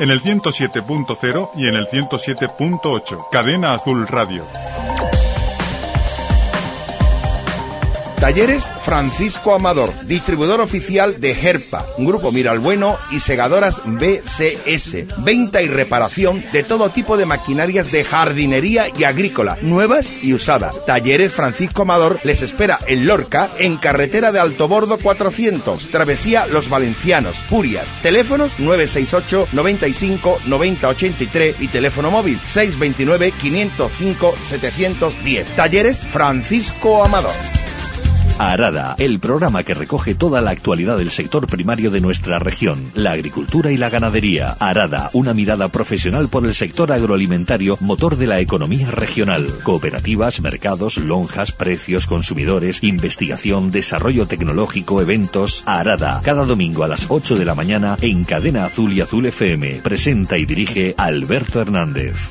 en el 107.0 y en el 107.8. Cadena Azul Radio. Talleres Francisco Amador, distribuidor oficial de Herpa, Grupo Miralbueno y Segadoras BCS. Venta y reparación de todo tipo de maquinarias de jardinería y agrícola, nuevas y usadas. Talleres Francisco Amador les espera en Lorca, en carretera de Altobordo 400, Travesía Los Valencianos, Purias. Teléfonos 968 95 90 83 y teléfono móvil 629 505 710. Talleres Francisco Amador. Arada, el programa que recoge toda la actualidad del sector primario de nuestra región, la agricultura y la ganadería. Arada, una mirada profesional por el sector agroalimentario, motor de la economía regional. Cooperativas, mercados, lonjas, precios, consumidores, investigación, desarrollo tecnológico, eventos. Arada, cada domingo a las 8 de la mañana en Cadena Azul y Azul FM. Presenta y dirige Alberto Hernández.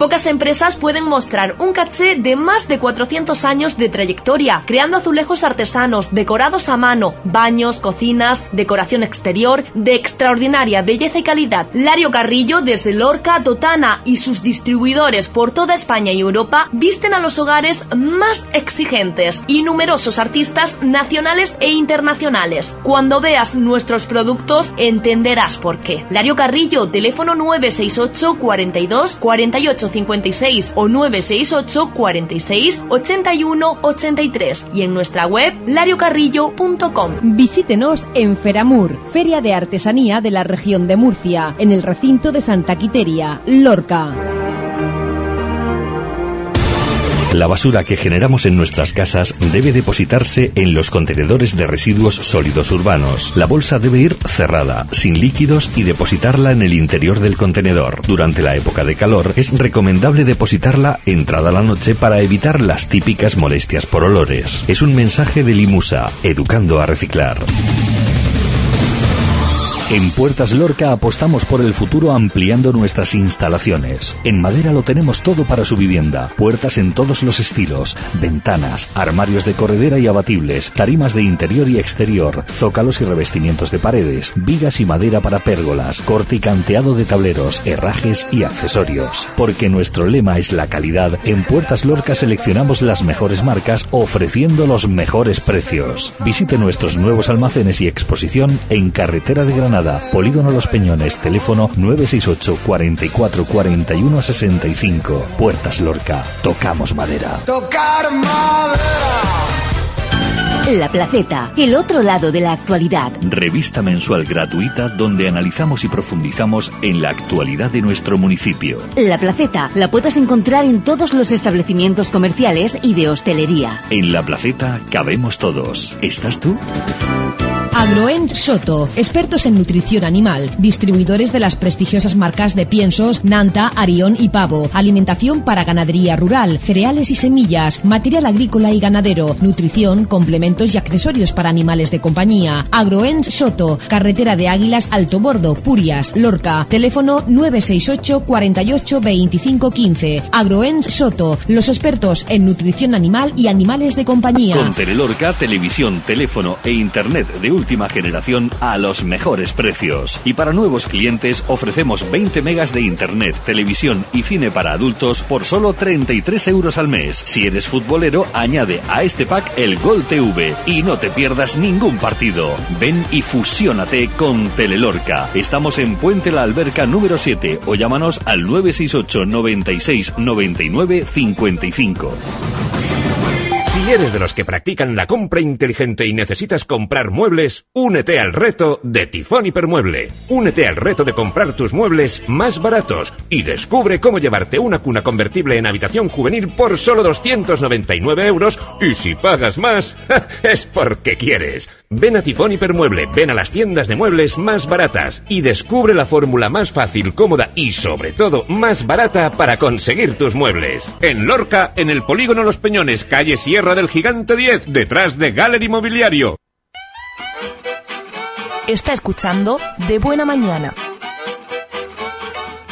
Pocas empresas pueden mostrar un caché de más de 400 años de trayectoria, creando azulejos artesanos, decorados a mano, baños, cocinas, decoración exterior, de extraordinaria belleza y calidad. Lario Carrillo, desde Lorca, Totana y sus distribuidores por toda España y Europa, visten a los hogares más exigentes y numerosos artistas nacionales e internacionales. Cuando veas nuestros productos, entenderás por qué. Lario Carrillo, teléfono 968 42 48 56 o 968 46 81 83 y en nuestra web lariocarrillo.com. Visítenos en Feramur, Feria de Artesanía de la región de Murcia, en el recinto de Santa Quiteria, Lorca. La basura que generamos en nuestras casas debe depositarse en los contenedores de residuos sólidos urbanos. La bolsa debe ir cerrada, sin líquidos y depositarla en el interior del contenedor. Durante la época de calor es recomendable depositarla entrada la noche para evitar las típicas molestias por olores. Es un mensaje de Limusa, educando a reciclar. En Puertas Lorca apostamos por el futuro ampliando nuestras instalaciones. En madera lo tenemos todo para su vivienda. Puertas en todos los estilos, ventanas, armarios de corredera y abatibles, tarimas de interior y exterior, zócalos y revestimientos de paredes, vigas y madera para pérgolas, corte y canteado de tableros, herrajes y accesorios. Porque nuestro lema es la calidad, en Puertas Lorca seleccionamos las mejores marcas ofreciendo los mejores precios. Visite nuestros nuevos almacenes y exposición en Carretera de Granada Polígono Los Peñones, teléfono 968 44 41 65. Puertas Lorca, tocamos madera. Tocar madera. La Placeta, el otro lado de la actualidad. Revista mensual gratuita donde analizamos y profundizamos en la actualidad de nuestro municipio. La Placeta la puedes encontrar en todos los establecimientos comerciales y de hostelería. En La Placeta cabemos todos. ¿Estás tú? Agroend Soto, expertos en nutrición animal, distribuidores de las prestigiosas marcas de piensos Nanta, Arión y Pavo, alimentación para ganadería rural, cereales y semillas, material agrícola y ganadero, nutrición, complementos y accesorios para animales de compañía. Agroend Soto, carretera de Águilas Alto Bordo, Purias, Lorca, teléfono 968 48 25 15. Agroend Soto, los expertos en nutrición animal y animales de compañía. Con Telelorca, televisión, teléfono e internet de última generación a los mejores precios. Y para nuevos clientes ofrecemos 20 megas de internet, televisión y cine para adultos por solo 33 euros al mes. Si eres futbolero, añade a este pack el Gol TV y no te pierdas ningún partido. Ven y fusiónate con Telelorca. Estamos en Puente la Alberca número 7 o llámanos al 968 96 99 55. Si eres de los que practican la compra inteligente y necesitas comprar muebles, únete al reto de Tifón Hipermueble. Únete al reto de comprar tus muebles más baratos y descubre cómo llevarte una cuna convertible en habitación juvenil por solo 299 euros y si pagas más, es porque quieres. Ven a Tifón Hipermueble, ven a las tiendas de muebles más baratas y descubre la fórmula más fácil, cómoda y sobre todo más barata para conseguir tus muebles. En Lorca, en el Polígono Los Peñones, calle Sierra del Gigante 10, detrás de Gallery Mobiliario. Está escuchando De Buena Mañana.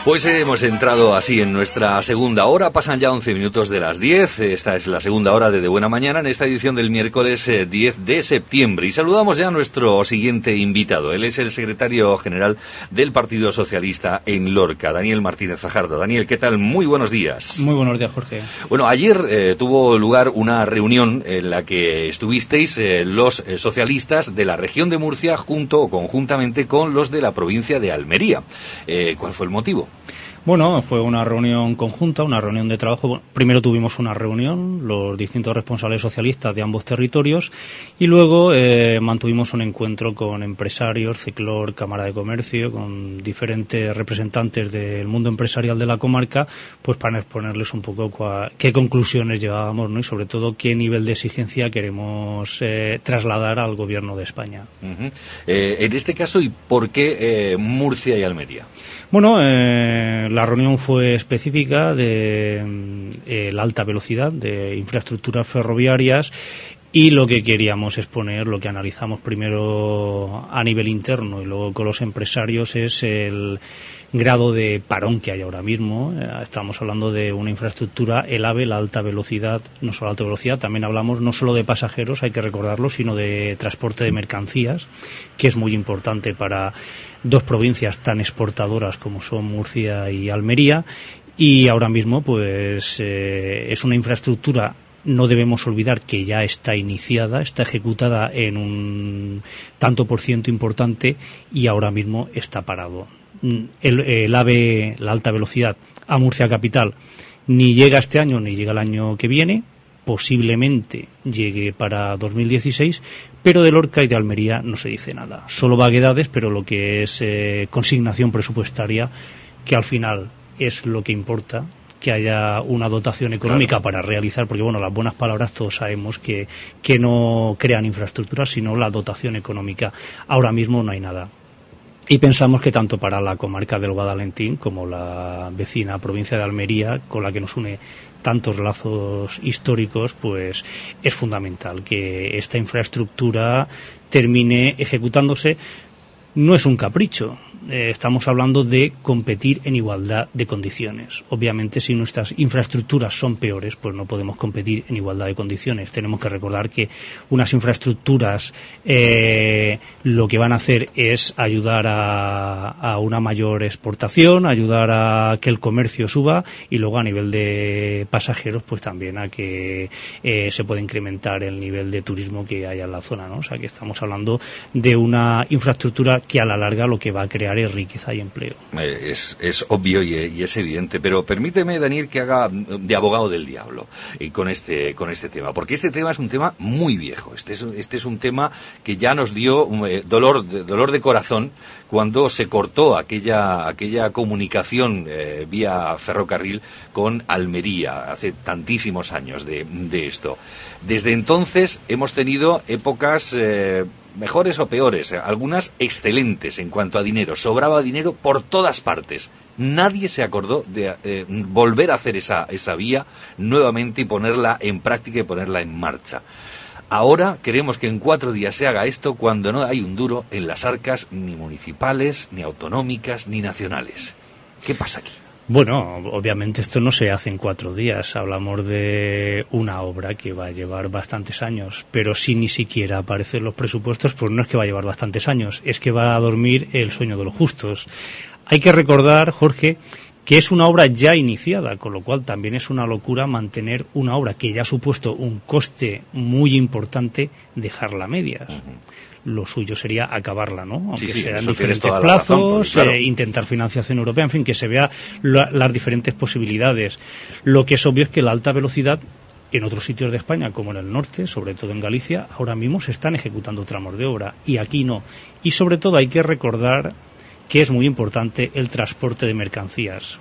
Pues hemos entrado así en nuestra segunda hora, pasan ya 11 minutos de las 10, esta es la segunda hora de De Buena Mañana en esta edición del miércoles 10 eh, de septiembre y saludamos ya a nuestro siguiente invitado, él es el secretario general del Partido Socialista en Lorca, Daniel Martínez Fajardo. Daniel, ¿qué tal? Muy buenos días. Muy buenos días, Jorge. Bueno, ayer eh, tuvo lugar una reunión en la que estuvisteis eh, los socialistas de la región de Murcia junto o conjuntamente con los de la provincia de Almería. ¿Cuál fue el motivo? Bueno, fue una reunión conjunta, una reunión de trabajo. Primero tuvimos una reunión, los distintos responsables socialistas de ambos territorios, y luego eh, mantuvimos un encuentro con empresarios, Ciclor, Cámara de Comercio, con diferentes representantes del mundo empresarial de la comarca, pues para exponerles un poco qué conclusiones llevábamos, ¿no? Y sobre todo qué nivel de exigencia queremos eh, trasladar al gobierno de España. Eh, en este caso, ¿y por qué Murcia y Almería? Bueno, eh, la reunión fue específica de eh, la alta velocidad, de infraestructuras ferroviarias y lo que queríamos exponer, lo que analizamos primero a nivel interno y luego con los empresarios es el grado de parón que hay ahora mismo. Eh, estamos hablando de una infraestructura, el AVE, la alta velocidad, no solo alta velocidad, también hablamos no solo de pasajeros, hay que recordarlo, sino de transporte de mercancías, que es muy importante para dos provincias tan exportadoras como son Murcia y Almería y ahora mismo pues eh, es una infraestructura no debemos olvidar que ya está iniciada, está ejecutada en un tanto por ciento importante y ahora mismo está parado. El, el AVE, la alta velocidad a Murcia Capital, ni llega este año ni llega el año que viene, posiblemente llegue para 2016, pero de Lorca y de Almería no se dice nada. Solo vaguedades, pero lo que es eh, consignación presupuestaria, que al final es lo que importa, que haya una dotación económica para realizar, porque bueno, las buenas palabras todos sabemos que, que no crean infraestructuras, sino la dotación económica. Ahora mismo no hay nada. Y pensamos que tanto para la comarca del Guadalentín como la vecina provincia de Almería, con la que nos une tantos lazos históricos, pues es fundamental que esta infraestructura termine ejecutándose. No es un capricho, eh, estamos hablando de competir en igualdad de condiciones. Obviamente, si nuestras infraestructuras son peores, pues no podemos competir en igualdad de condiciones. Tenemos que recordar que unas infraestructuras eh, lo que van a hacer es ayudar a, una mayor exportación, ayudar a que el comercio suba y luego a nivel de pasajeros, pues también a que eh, se pueda incrementar el nivel de turismo que haya en la zona. O sea, que estamos hablando de una infraestructura que a la larga lo que va a crear riqueza y empleo. Eh, es, obvio y, es evidente, pero permíteme, Daniel, que haga de abogado del diablo y con este, con este tema, porque este tema es un tema muy viejo. Este es, este es un tema que ya nos dio eh, dolor, dolor de corazón cuando se cortó aquella, aquella comunicación eh, vía ferrocarril con Almería, hace tantísimos años de, esto. Desde entonces hemos tenido épocas mejores o peores, eh, algunas excelentes en cuanto a dinero. Sobraba dinero por todas partes. Nadie se acordó de eh, volver a hacer esa, esa vía nuevamente y ponerla en práctica y ponerla en marcha. Ahora queremos que en cuatro días se haga esto cuando no hay un duro en las arcas ni municipales, ni autonómicas, ni nacionales. ¿Qué pasa aquí? Bueno, obviamente esto no se hace en cuatro días. Hablamos de una obra que va a llevar bastantes años, pero si ni siquiera aparecen los presupuestos, pues no es que va a llevar bastantes años, es que va a dormir el sueño de los justos. Hay que recordar, Jorge, que es una obra ya iniciada, con lo cual también es una locura mantener una obra que ya ha supuesto un coste muy importante, dejarla a medias lo suyo sería acabarla, ¿no? Aunque sean diferentes plazos, eh, intentar financiación europea, en fin, que se vea las diferentes posibilidades. Lo que es obvio es que la alta velocidad en otros sitios de España, como en el norte, sobre todo en Galicia, ahora mismo se están ejecutando tramos de obra y aquí no. Y sobre todo hay que recordar que es muy importante el transporte de mercancías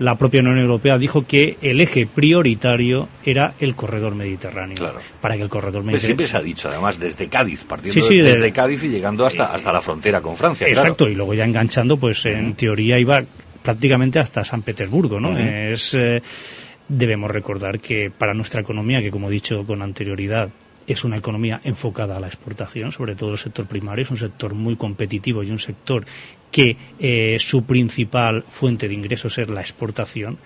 la propia Unión Europea dijo que el eje prioritario era el corredor mediterráneo. Claro. Para que el corredor mediterráneo. siempre se ha dicho, además, desde Cádiz, partiendo desde Cádiz y llegando hasta, eh, hasta la frontera con Francia. Exacto, y luego ya enganchando, pues en teoría iba prácticamente hasta San Petersburgo, ¿no? Es. Eh, debemos recordar que para nuestra economía, que como he dicho con anterioridad, es una economía enfocada a la exportación, sobre todo el sector primario, es un sector muy competitivo y un sector que eh, su principal fuente de ingresos es la exportación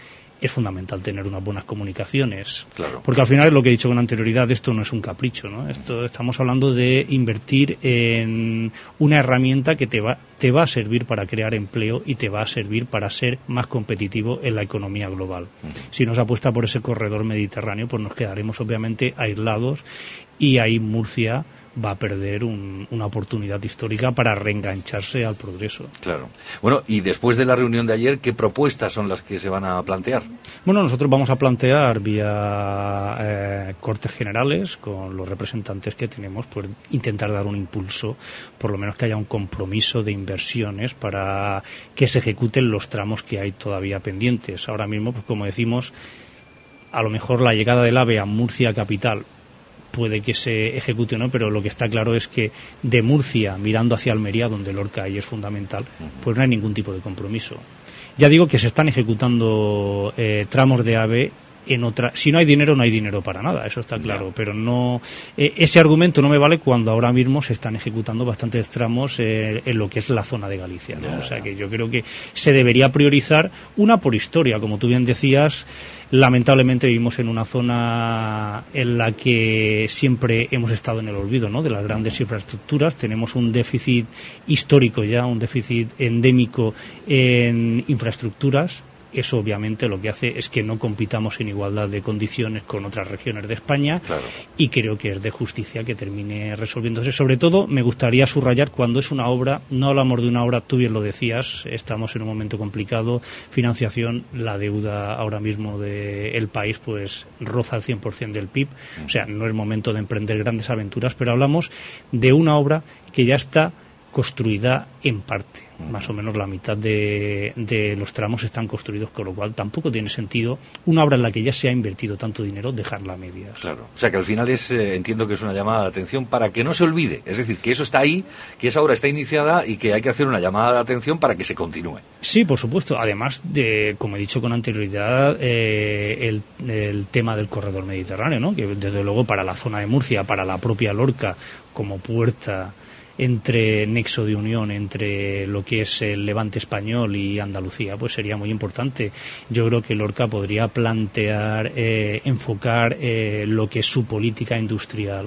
es fundamental tener unas buenas comunicaciones. Porque al final, lo que he dicho con anterioridad, esto no es un capricho, ¿no? Esto, estamos hablando de invertir en una herramienta que te va, te va a servir para crear empleo y te va a servir para ser más competitivo en la economía global. Si no se apuesta por ese corredor mediterráneo, pues nos quedaremos obviamente aislados y ahí Murcia va a perder una oportunidad histórica para reengancharse al progreso. Claro. Bueno, y después de la reunión de ayer, ¿qué propuestas son las que se van a plantear? Bueno, nosotros vamos a plantear vía eh, cortes generales con los representantes que tenemos, pues intentar dar un impulso, por lo menos que haya un compromiso de inversiones para que se ejecuten los tramos que hay todavía pendientes. Ahora mismo, pues como decimos, a lo mejor la llegada del AVE a Murcia capital puede que se ejecute o no, pero lo que está claro es que de Murcia, mirando hacia Almería, donde Lorca ahí es fundamental, pues no hay ningún tipo de compromiso. Ya digo que se están ejecutando eh, tramos de AVE en otra. Si no hay dinero, no hay dinero para nada, eso está claro. Pero no. Eh, ese argumento no me vale cuando ahora mismo se están ejecutando bastantes tramos eh, en lo que es la zona de Galicia. O sea que yo creo que se debería priorizar una por historia, como tú bien decías. Lamentablemente vivimos en una zona en la que siempre hemos estado en el olvido, ¿no? De las grandes infraestructuras. Tenemos un déficit histórico ya, un déficit endémico en infraestructuras eso obviamente lo que hace es que no compitamos en igualdad de condiciones con otras regiones de España y creo que es de justicia que termine resolviéndose. Sobre todo me gustaría subrayar cuando es una obra, no hablamos de una obra, tú bien lo decías, estamos en un momento complicado, financiación, la deuda ahora mismo del país pues roza el 100% del PIB, o sea, no es momento de emprender grandes aventuras, pero hablamos de una obra que ya está construida en parte más o menos la mitad de, de, los tramos están construidos, con lo cual tampoco tiene sentido una obra en la que ya se ha invertido tanto dinero dejarla a medias. Claro, o sea que al final es, eh, entiendo que es una llamada de atención para que no se olvide, es decir, que eso está ahí, que esa obra está iniciada y que hay que hacer una llamada de atención para que se continúe. Sí, por supuesto, además de, como he dicho con anterioridad, eh, el, el tema del corredor mediterráneo, ¿no? que desde luego para la zona de Murcia, para la propia Lorca, como puerta entre nexo de unión entre lo que es el levante español y Andalucía, pues sería muy importante. Yo creo que Lorca podría plantear, eh, enfocar eh, lo que es su política industrial,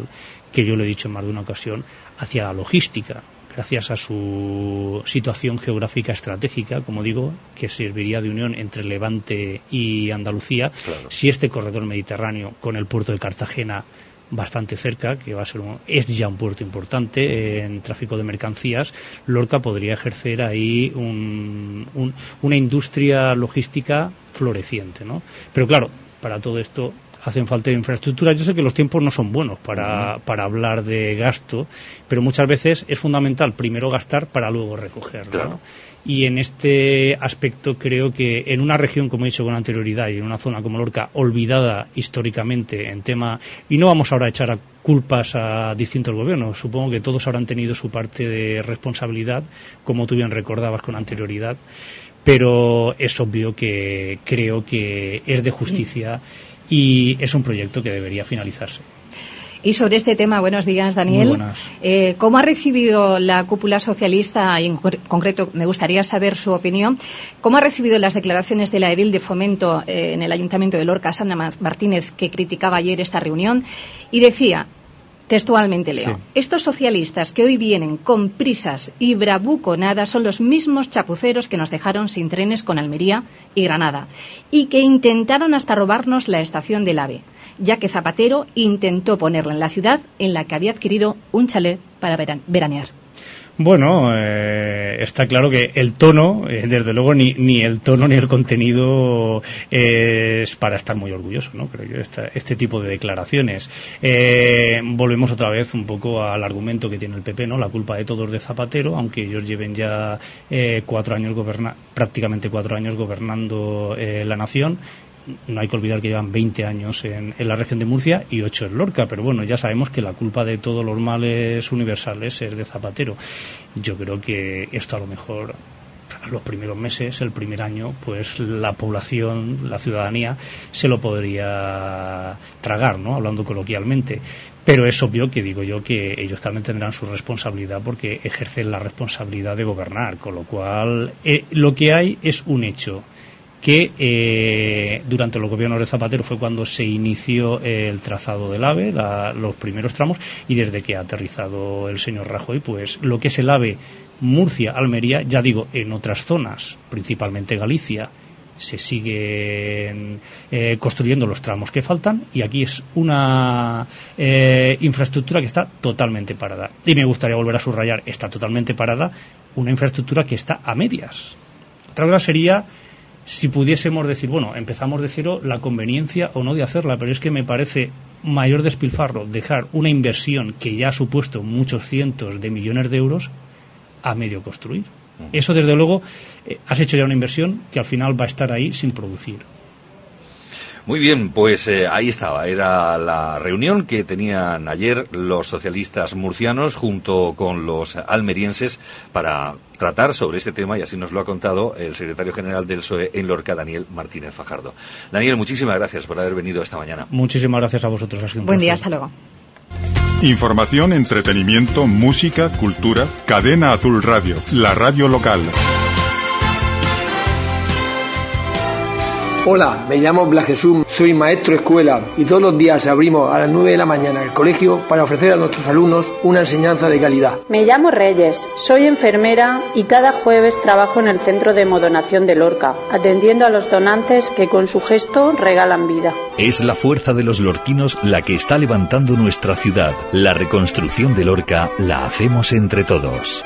que yo le he dicho en más de una ocasión, hacia la logística gracias a su situación geográfica estratégica, como digo, que serviría de unión entre Levante y Andalucía, si este corredor mediterráneo con el puerto de Cartagena bastante cerca, que va a ser es ya un puerto importante en tráfico de mercancías, Lorca podría ejercer ahí una industria logística floreciente, ¿no? Pero claro, para todo esto hacen falta infraestructuras. Yo sé que los tiempos no son buenos para, para hablar de gasto, pero muchas veces es fundamental primero gastar para luego recoger. Y en este aspecto creo que en una región, como he dicho con anterioridad, y en una zona como Lorca, olvidada históricamente en tema, y no vamos ahora a echar culpas a distintos gobiernos, supongo que todos habrán tenido su parte de responsabilidad, como tú bien recordabas con anterioridad, pero es obvio que creo que es de justicia y es un proyecto que debería finalizarse. Y sobre este tema, buenos días, Daniel. Eh, ¿Cómo ha recibido la cúpula socialista, y en concreto me gustaría saber su opinión, cómo ha recibido las declaraciones de la edil de fomento eh, en el Ayuntamiento de Lorca, Sandra Martínez, que criticaba ayer esta reunión? Y decía, Textualmente leo. Estos socialistas que hoy vienen con prisas y bravuconadas son los mismos chapuceros que nos dejaron sin trenes con Almería y Granada y que intentaron hasta robarnos la estación del AVE, ya que Zapatero intentó ponerla en la ciudad en la que había adquirido un chalet para veranear. Bueno, eh, está claro que el tono, eh, desde luego, ni, ni el tono ni el contenido es para estar muy orgulloso, ¿no? Creo yo, este tipo de declaraciones. Eh, volvemos otra vez un poco al argumento que tiene el PP, ¿no? La culpa de todos de Zapatero, aunque ellos lleven ya cuatro años goberna prácticamente cuatro años gobernando la nación no hay que olvidar que llevan 20 años en, la región de Murcia y 8 en Lorca, pero bueno, ya sabemos que la culpa de todos los males universales es de Zapatero. Yo creo que esto a lo mejor los primeros meses, el primer año, pues la población, la ciudadanía, se lo podría tragar, ¿no? Hablando coloquialmente pero es obvio que digo yo que ellos también tendrán su responsabilidad porque ejercen la responsabilidad de gobernar, con lo cual eh, lo que hay es un hecho que eh, durante los gobiernos de Zapatero fue cuando se inició el trazado del AVE, los primeros tramos, y desde que ha aterrizado el señor Rajoy, pues lo que es el AVE Murcia-Almería, ya digo, en otras zonas, principalmente Galicia, se siguen eh, construyendo los tramos que faltan y aquí es una eh, infraestructura que está totalmente parada. Y me gustaría volver a subrayar, está totalmente parada una infraestructura que está a medias. Otra cosa sería si pudiésemos decir, bueno, empezamos de cero la conveniencia o no de hacerla, pero es que me parece mayor despilfarro dejar una inversión que ya ha supuesto muchos cientos de millones de euros a medio construir. Eso, desde luego, eh, has hecho ya una inversión que al final va a estar ahí sin producir. Muy bien, pues eh, ahí estaba. Era la reunión que tenían ayer los socialistas murcianos junto con los almerienses para tratar sobre este tema y así nos lo ha contado el secretario general del PSOE en Lorca, Daniel Martínez Fajardo. Daniel, muchísimas gracias por haber venido esta mañana. Muchísimas gracias a vosotros. Buen día, hasta luego. Información, entretenimiento, música, cultura. Cadena Azul Radio, la radio local. Hola, me llamo Blas Jesús, soy maestro de escuela y todos los días abrimos a las 9 de la mañana el colegio para ofrecer a nuestros alumnos una enseñanza de calidad. Me llamo Reyes, soy enfermera y cada jueves trabajo en el centro de modonación de Lorca, atendiendo a los donantes que con su gesto regalan vida. Es la fuerza de los lorquinos la que está levantando nuestra ciudad. La reconstrucción de Lorca la hacemos entre todos.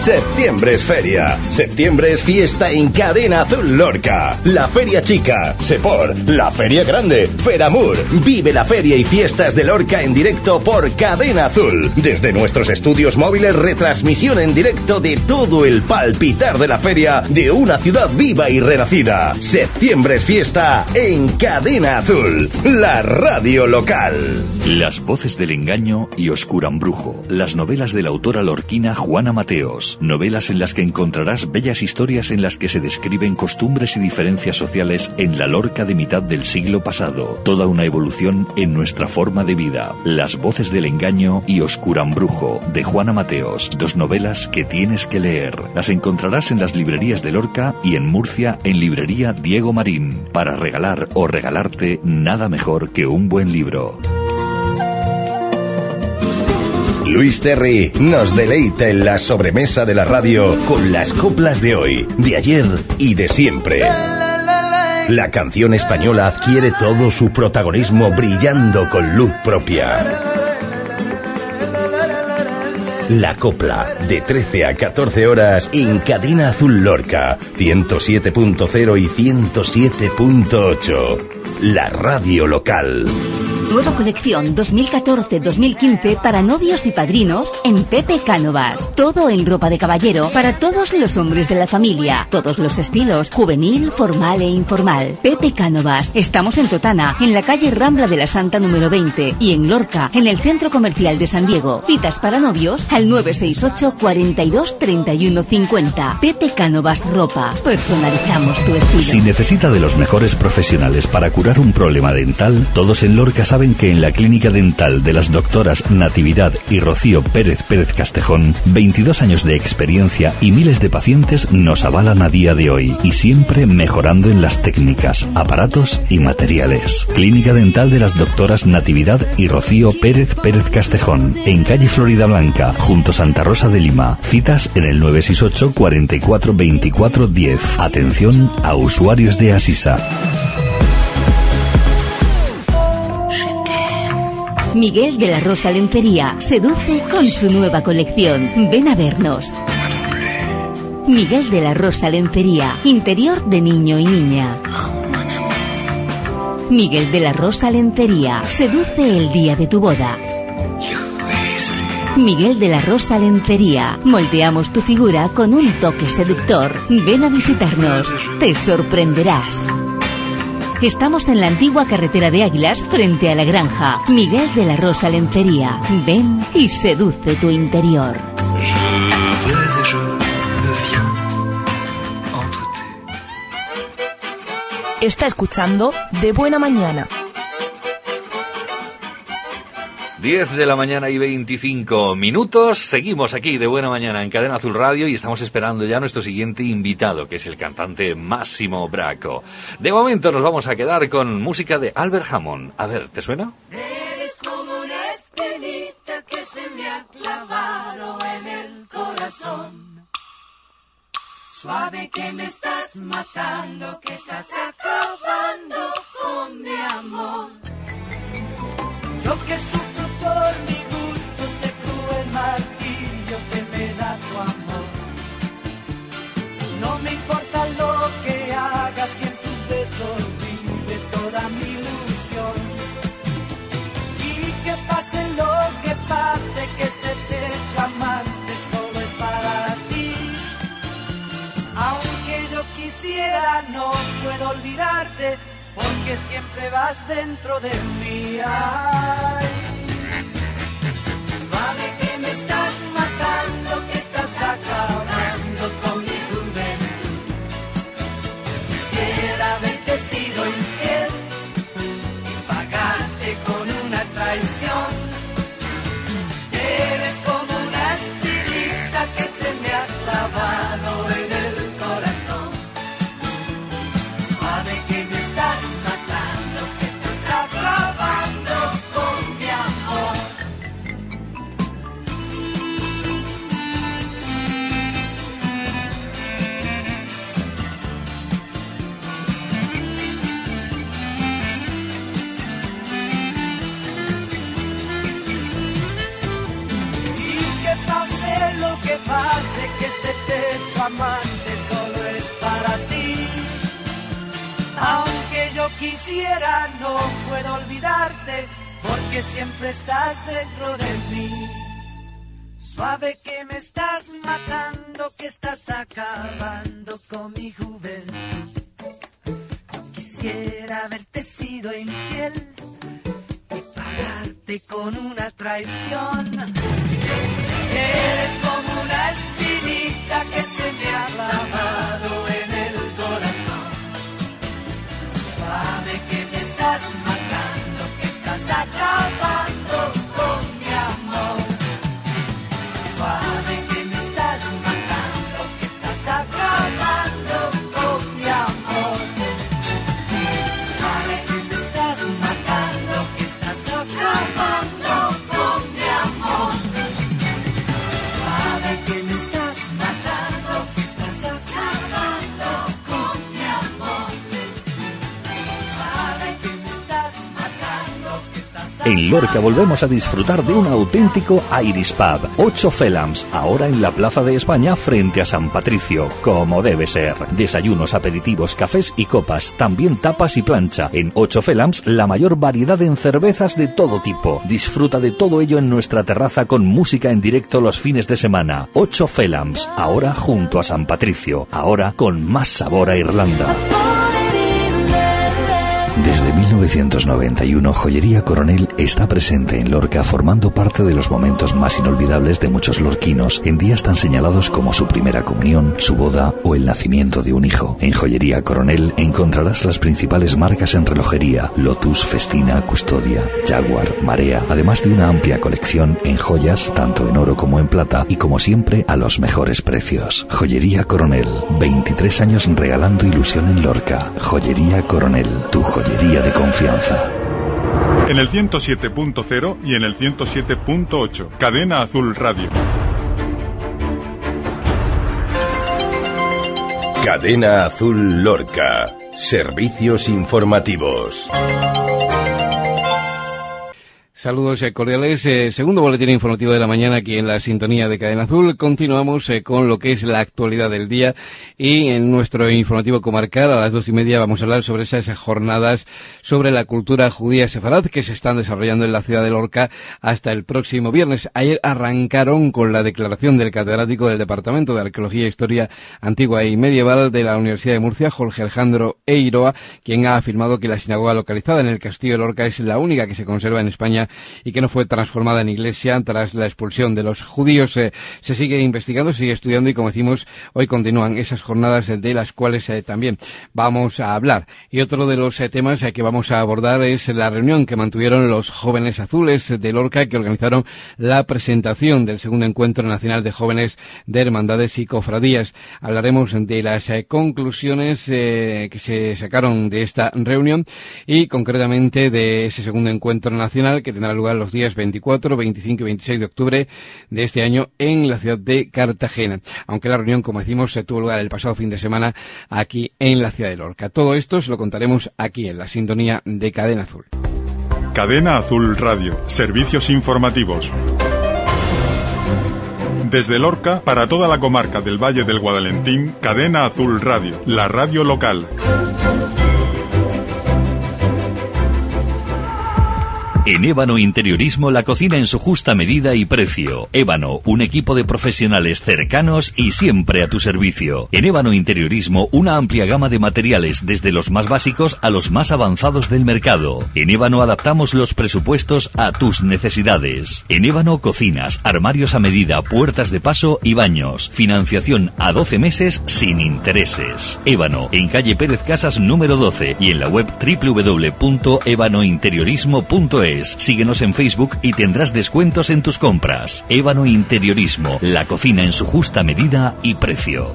Septiembre es feria. Septiembre es fiesta en Cadena Azul Lorca. La Feria Chica, Sepor, la Feria Grande, Feramur. Vive la feria y fiestas de Lorca en directo por Cadena Azul. Desde nuestros estudios móviles, retransmisión en directo de todo el palpitar de la feria de una ciudad viva y renacida. Septiembre es fiesta en Cadena Azul, la radio local. Las voces del engaño y Oscurambrujo. Las novelas de la autora lorquina Juana Mateos novelas en las que encontrarás bellas historias en las que se describen costumbres y diferencias sociales en la Lorca de mitad del siglo pasado, toda una evolución en nuestra forma de vida. Las voces del engaño y Oscurambrujo, de Juana Mateos, dos novelas que tienes que leer. Las encontrarás en las librerías de Lorca y en Murcia en librería Diego Marín. Para regalar o regalarte nada mejor que un buen libro. Luis Terry nos deleita en la sobremesa de la radio con las coplas de hoy, de ayer y de siempre. La canción española adquiere todo su protagonismo brillando con luz propia. La copla, de 13 a 14 horas en Cadena Azul Lorca, 107.0 y 107.8. La radio local. Nueva colección 2014-2015 para novios y padrinos en Pepe Cánovas. Todo en ropa de caballero para todos los hombres de la familia. Todos los estilos, juvenil, formal e informal. Pepe Cánovas. Estamos en Totana, en la calle Rambla de la Santa número 20 y en Lorca, en el Centro Comercial de San Diego. Citas para novios al 968 42 31 50. Pepe Cánovas Ropa. Personalizamos tu estilo. Si necesita de los mejores profesionales para curar un problema dental, todos en Lorca saben que en la clínica dental de las doctoras Natividad y Rocío Pérez Pérez Castejón, 22 años de experiencia y miles de pacientes nos avalan a día de hoy y siempre mejorando en las técnicas, aparatos y materiales. Clínica dental de las doctoras Natividad y Rocío Pérez Pérez Castejón, en calle Florida Blanca, junto Santa Rosa de Lima. Citas en el 968 44 24 10. Atención a usuarios de Asisa. Miguel de la Rosa Lencería seduce con su nueva colección. Ven a vernos. Miguel de la Rosa Lencería, interior de niño y niña. Miguel de la Rosa Lencería, seduce el día de tu boda. Miguel de la Rosa Lencería, moldeamos tu figura con un toque seductor. Ven a visitarnos, te sorprenderás. Estamos en la antigua carretera de Águilas frente a la granja. Miguel de la Rosa Lencería. Ven y seduce tu interior. Está escuchando De Buena Mañana. 10 de la mañana y 25 minutos. Seguimos aquí de buena mañana en Cadena Azul Radio y estamos esperando ya a nuestro siguiente invitado, que es el cantante Máximo Braco. De momento nos vamos a quedar con música de Albert Hammond. A ver, ¿te suena? Eres como una espinita que se me ha clavado en el corazón. Suave que me estás matando, que estás acabando con mi amor. Yo que por porque siempre vas dentro de mí. que me estás matando, que estás acabando con quisiera, no puedo olvidarte, porque siempre estás dentro de mí. Suave que me estás matando, que estás acabando con mi juventud. Yo quisiera haberte sido infiel y pagarte con una traición. Eres como una espinita que se me ha clavado en estás matando, que estás acabando En Lorca volvemos a disfrutar de un auténtico Irish Pub. Ocho Felams, ahora en la Plaza de España frente a San Patricio, como debe ser. Desayunos, aperitivos, cafés y copas, también tapas y plancha. En Ocho Felams, la mayor variedad en cervezas de todo tipo. Disfruta de todo ello en nuestra terraza con música en directo los fines de semana. Ocho Felams, ahora junto a San Patricio, ahora con más sabor a Irlanda. Desde 1991, Joyería Coronel está presente en Lorca formando parte de los momentos más inolvidables de muchos lorquinos en días tan señalados como su primera comunión, su boda o el nacimiento de un hijo. En Joyería Coronel encontrarás las principales marcas en relojería, Lotus, Festina, Custodia, Jaguar, Marea, además de una amplia colección en joyas tanto en oro como en plata y como siempre a los mejores precios. Joyería Coronel, 23 años regalando ilusión en Lorca. Joyería Coronel, tu joyería de confianza. En el 107.0 y en el 107.8. Cadena Azul Radio. Cadena Azul Lorca. Servicios informativos. Saludos eh, cordiales. Eh, segundo boletín informativo de la mañana aquí en la sintonía de Cadena Azul. Continuamos eh, con lo que es la actualidad del día y en nuestro informativo comarcal a las dos y media vamos a hablar sobre esas jornadas sobre la cultura judía sefarad que se están desarrollando en la ciudad de Lorca hasta el próximo viernes. Ayer arrancaron con la declaración del catedrático del Departamento de Arqueología e Historia Antigua y Medieval de la Universidad de Murcia, Jorge Alejandro Eiroa, quien ha afirmado que la sinagoga localizada en el castillo de Lorca es la única que se conserva en España y que no fue transformada en iglesia tras la expulsión de los judíos. Eh, se sigue investigando, sigue estudiando y como decimos, hoy continúan esas jornadas de las cuales eh, también vamos a hablar. Y otro de los temas que vamos a abordar es la reunión que mantuvieron los jóvenes azules de Lorca que organizaron la presentación del segundo encuentro nacional de jóvenes de hermandades y cofradías. Hablaremos de las conclusiones que se sacaron de esta reunión y concretamente de ese segundo encuentro nacional que tendrá lugar los días 24, 25 y 26 de octubre de este año en la ciudad de Cartagena. Aunque la reunión, como decimos, se tuvo lugar el pasado fin de semana aquí en la ciudad de Lorca. Todo esto se lo contaremos aquí en la sintonía de Cadena Azul. Cadena Azul Radio, servicios informativos. Desde Lorca, para toda la comarca del Valle del Guadalentín, Cadena Azul Radio, la radio local. En Ébano Interiorismo la cocina en su justa medida y precio. Ébano, un equipo de profesionales cercanos y siempre a tu servicio. En Ébano Interiorismo una amplia gama de materiales desde los más básicos a los más avanzados del mercado. En Ébano adaptamos los presupuestos a tus necesidades. En Ébano cocinas, armarios a medida, puertas de paso y baños. Financiación a 12 meses sin intereses. Ébano, en calle Pérez Casas número 12 y en la web www.ebanointeriorismo.es. Síguenos en Facebook y tendrás descuentos en tus compras. Ébano Interiorismo, la cocina en su justa medida y precio.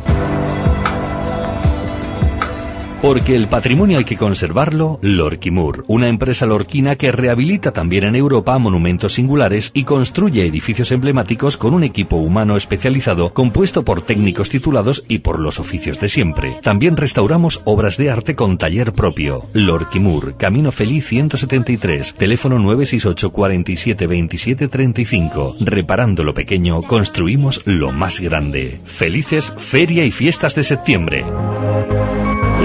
Porque el patrimonio hay que conservarlo, Lorquimur, una empresa lorquina que rehabilita también en Europa monumentos singulares y construye edificios emblemáticos con un equipo humano especializado compuesto por técnicos titulados y por los oficios de siempre. También restauramos obras de arte con taller propio. Lorquimur, Camino Feliz 173, teléfono 968 47 27 35. Reparando lo pequeño, construimos lo más grande. Felices feria y fiestas de septiembre.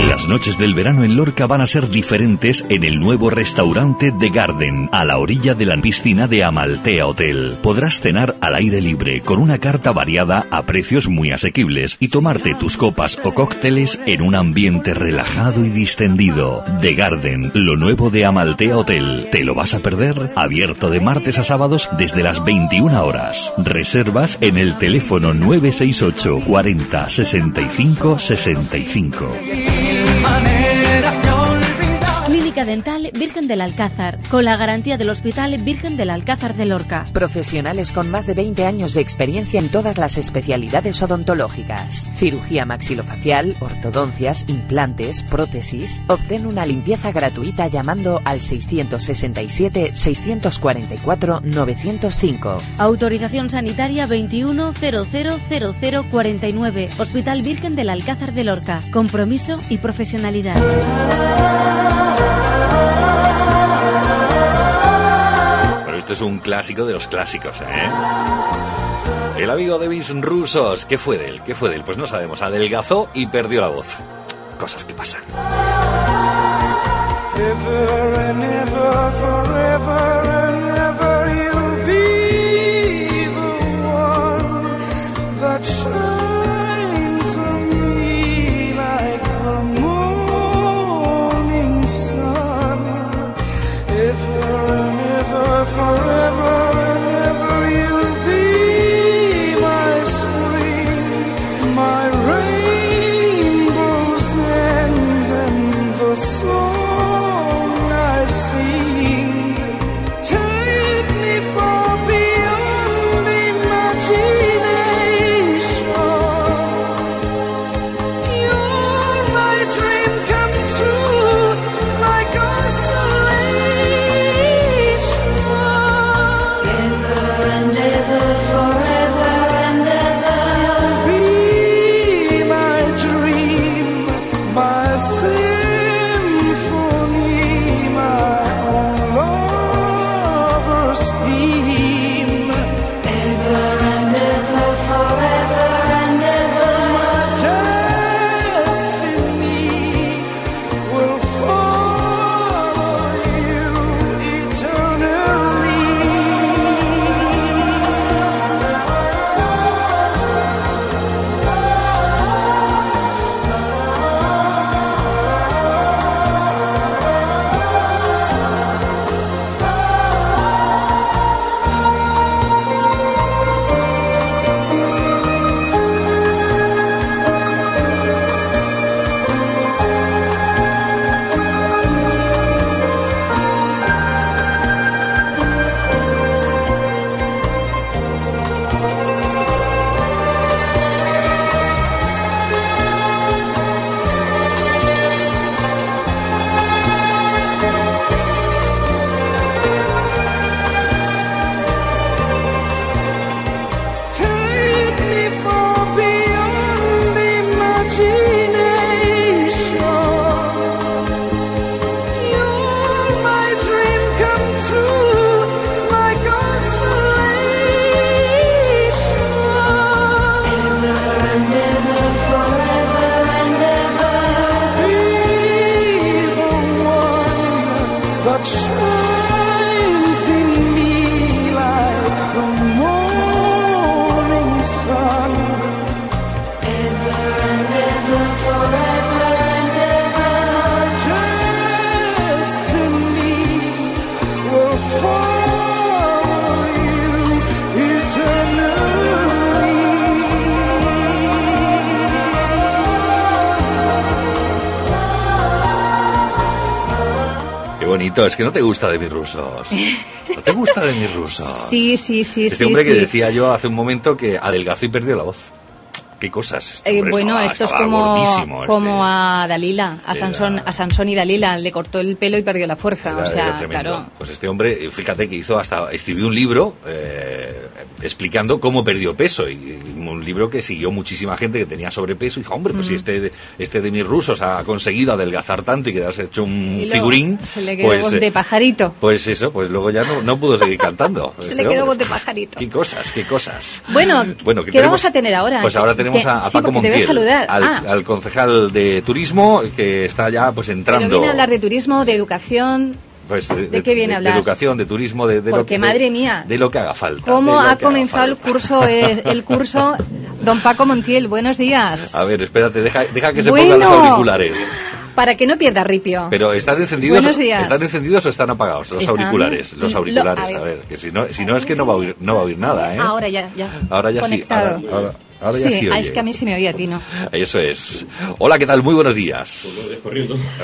Las noches del verano en Lorca van a ser diferentes en el nuevo restaurante The Garden, a la orilla de la piscina de Amaltea Hotel. Podrás cenar al aire libre con una carta variada a precios muy asequibles y tomarte tus copas o cócteles en un ambiente relajado y distendido. The Garden, lo nuevo de Amaltea Hotel. ¿Te lo vas a perder? Abierto de martes a sábados desde las 21 horas. Reservas en el teléfono 968 40 65 65. 안에 Clínica Dental Virgen del Alcázar, con la garantía del Hospital Virgen del Alcázar de Lorca. Profesionales con más de 20 años de experiencia en todas las especialidades odontológicas. Cirugía maxilofacial, ortodoncias, implantes, prótesis. Obtén una limpieza gratuita llamando al 667-644-905. Autorización sanitaria 21000049. Hospital Virgen del Alcázar de Lorca. Compromiso y profesionalidad. Esto es un clásico de los clásicos, ¿eh? El amigo de mis rusos, ¿qué fue de él? ¿Qué fue de él? Pues no sabemos. Adelgazó y perdió la voz. Cosas que pasan. Forever bonito, es que no te gusta de mis rusos. ¿No te gusta de mis rusos? Sí, sí, sí, Este sí. hombre que decía yo hace un momento que adelgazó y perdió la voz. ¿Qué cosas? Este Eh, bueno, estaba- esto es como, este. como a Dalila, a Era- Sansón, a Sansón y Dalila, le cortó el pelo y perdió la fuerza. Era- o sea, claro. Pues este hombre, eh, fíjate que hizo hasta, escribió un libro eh, explicando cómo perdió peso y, un libro que siguió muchísima gente que tenía sobrepeso y dijo, hombre, pues si Ujú. este, de- este de mis rusos ha conseguido adelgazar tanto y quedarse hecho un figurín, Se le quedó pues, voz eh, de pajarito. pues eso, pues luego ya no, no pudo seguir cantando. Se Este le quedó hombre. voz de pajarito. Qué cosas, qué cosas. Bueno, Bueno, ¿qué tenemos- vamos a tener ahora? Pues ahora tenemos Que- a, a sí, Paco Montiel, saludar. al, Ah. al concejal de turismo que está ya pues Pero entrando. viene a hablar de turismo, de educación, pues, de, ¿de qué viene a hablar? De educación, de turismo, de, de lo porque que, madre de- mía, de lo que haga falta. de ¿cómo lo ha comenzado el curso, eh, el curso Don Paco Montiel? Buenos días. A ver, espérate, deja, deja que se Bueno. pongan los auriculares. Para que no pierda ripio. Pero ¿están encendidos. ¿están encendidos o están apagados los Están- auriculares? Los lo- auriculares, a ver. a ver, que si no, si no es que no va a oír, no va a oír nada, ¿eh? Ahora ya, ya. Ahora ya Conectado. sí. Ahora, ahora- ahora ya sí ah, oye. es que a mí se me oía a ti, ¿no? Eso es. Hola, ¿qué tal? Muy buenos días.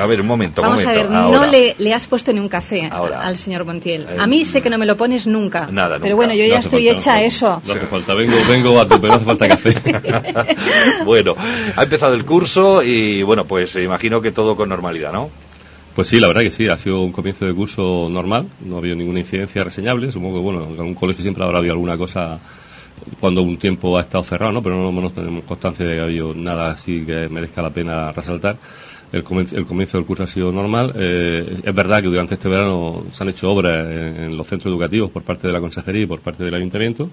A ver, un momento, un Vamos a momento. ver, Ahora. no le, le has puesto ni un café Ahora. al señor Montiel. Eh, A mí sé que no me lo pones nunca. Nada, Pero nunca. bueno, yo No ya estoy falta, hecha a no. eso. No hace falta, vengo, vengo a tope, no hace falta café. bueno, ha empezado el curso y bueno, pues imagino que todo con normalidad, ¿no? Pues sí, la verdad que sí, ha sido un comienzo de curso normal, no ha habido ninguna incidencia reseñable, supongo que bueno, en algún colegio siempre habrá habido alguna cosa cuando un tiempo ha estado cerrado, ¿no? Pero no, no tenemos constancia de que ha habido nada así que merezca la pena resaltar. El comienzo, el comienzo del curso ha sido normal. Eh, es verdad que durante este verano se han hecho obras en, en los centros educativos por parte de la consejería y por parte del ayuntamiento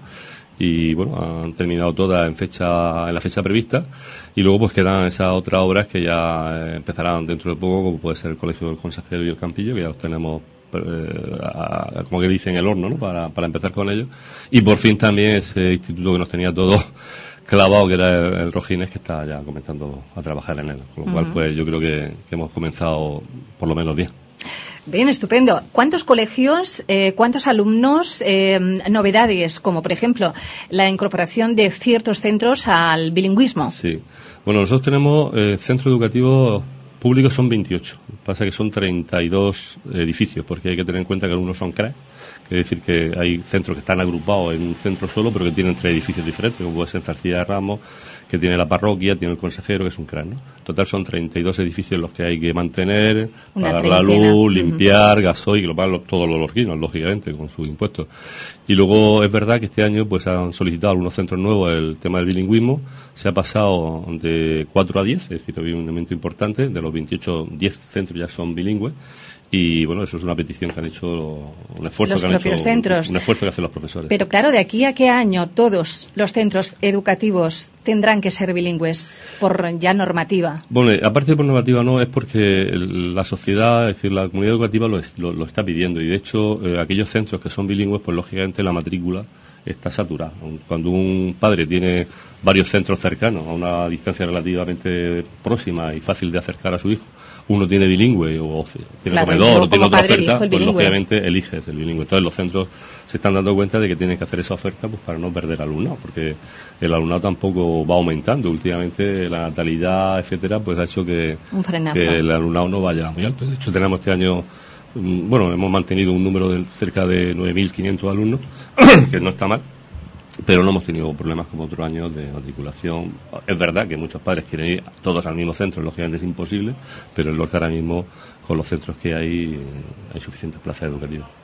y bueno, han terminado todas en fecha en la fecha prevista y luego pues quedan esas otras obras que ya eh, empezarán dentro de poco, como puede ser el Colegio del Consejero y el Campillo, que ya los tenemos eh, a- como que dicen el horno, ¿no? Para, para empezar con ellos. Y por fin también ese instituto que nos tenía todos clavado, que era el, el Rojines, que está ya comenzando a trabajar en él. Con lo cual, Ujú. pues yo creo que, que hemos comenzado por lo menos bien. Bien, estupendo. ¿Cuántos colegios, eh, cuántos alumnos, eh, novedades, como por ejemplo la incorporación de ciertos centros al bilingüismo? Sí. Bueno, nosotros tenemos eh, centros educativos públicos son 28. Pasa que son 32 edificios, porque hay que tener en cuenta que algunos son CRAE, que es decir que hay centros que están agrupados en un centro solo, pero que tienen tres edificios diferentes, como puede ser Zarcilla de Ramos, que tiene la parroquia, tiene el consejero, que es un CRAE. ¿no? En total son 32 edificios los que hay que mantener, Una pagar la luz, limpiar, gasoil, que lo pagan todos los lorquinos, lógicamente, con sus impuestos. Y luego es verdad que este año pues han solicitado algunos centros nuevos el tema del bilingüismo. Se ha pasado de 4 a 10, es decir, ha habido un aumento importante. De los 28, 10 centros ya son bilingües. Y bueno, eso es una petición que han hecho, un esfuerzo Los que han propios hecho, centros. un esfuerzo que hacen los profesores. Pero claro, de aquí a qué año todos los centros educativos tendrán que ser bilingües por ya normativa. Bueno, eh, aparte de por normativa no, es porque la sociedad, es decir, la comunidad educativa lo, es- lo, lo está pidiendo y de hecho eh, aquellos centros que son bilingües, pues lógicamente la matrícula está saturada. Cuando un padre tiene varios centros cercanos, a una distancia relativamente próxima y fácil de acercar a su hijo, uno tiene bilingüe o tiene Claro, comedor o tiene otra oferta, pues lógicamente eliges el bilingüe. Entonces los centros se están dando cuenta de que tienen que hacer esa oferta pues para no perder alumnado, porque el alumnado tampoco va aumentando. Últimamente la natalidad, etcétera, pues ha hecho que el alumnado no vaya muy alto. De hecho, tenemos este año, mm, bueno, hemos mantenido un número de cerca de 9.500 alumnos, que no está mal, pero no hemos tenido problemas como otros años de matriculación. Es verdad que muchos padres quieren ir todos al mismo centro, lógicamente es imposible, pero en Lorca ahora mismo, con los centros que hay, eh, hay suficientes plazas educativas.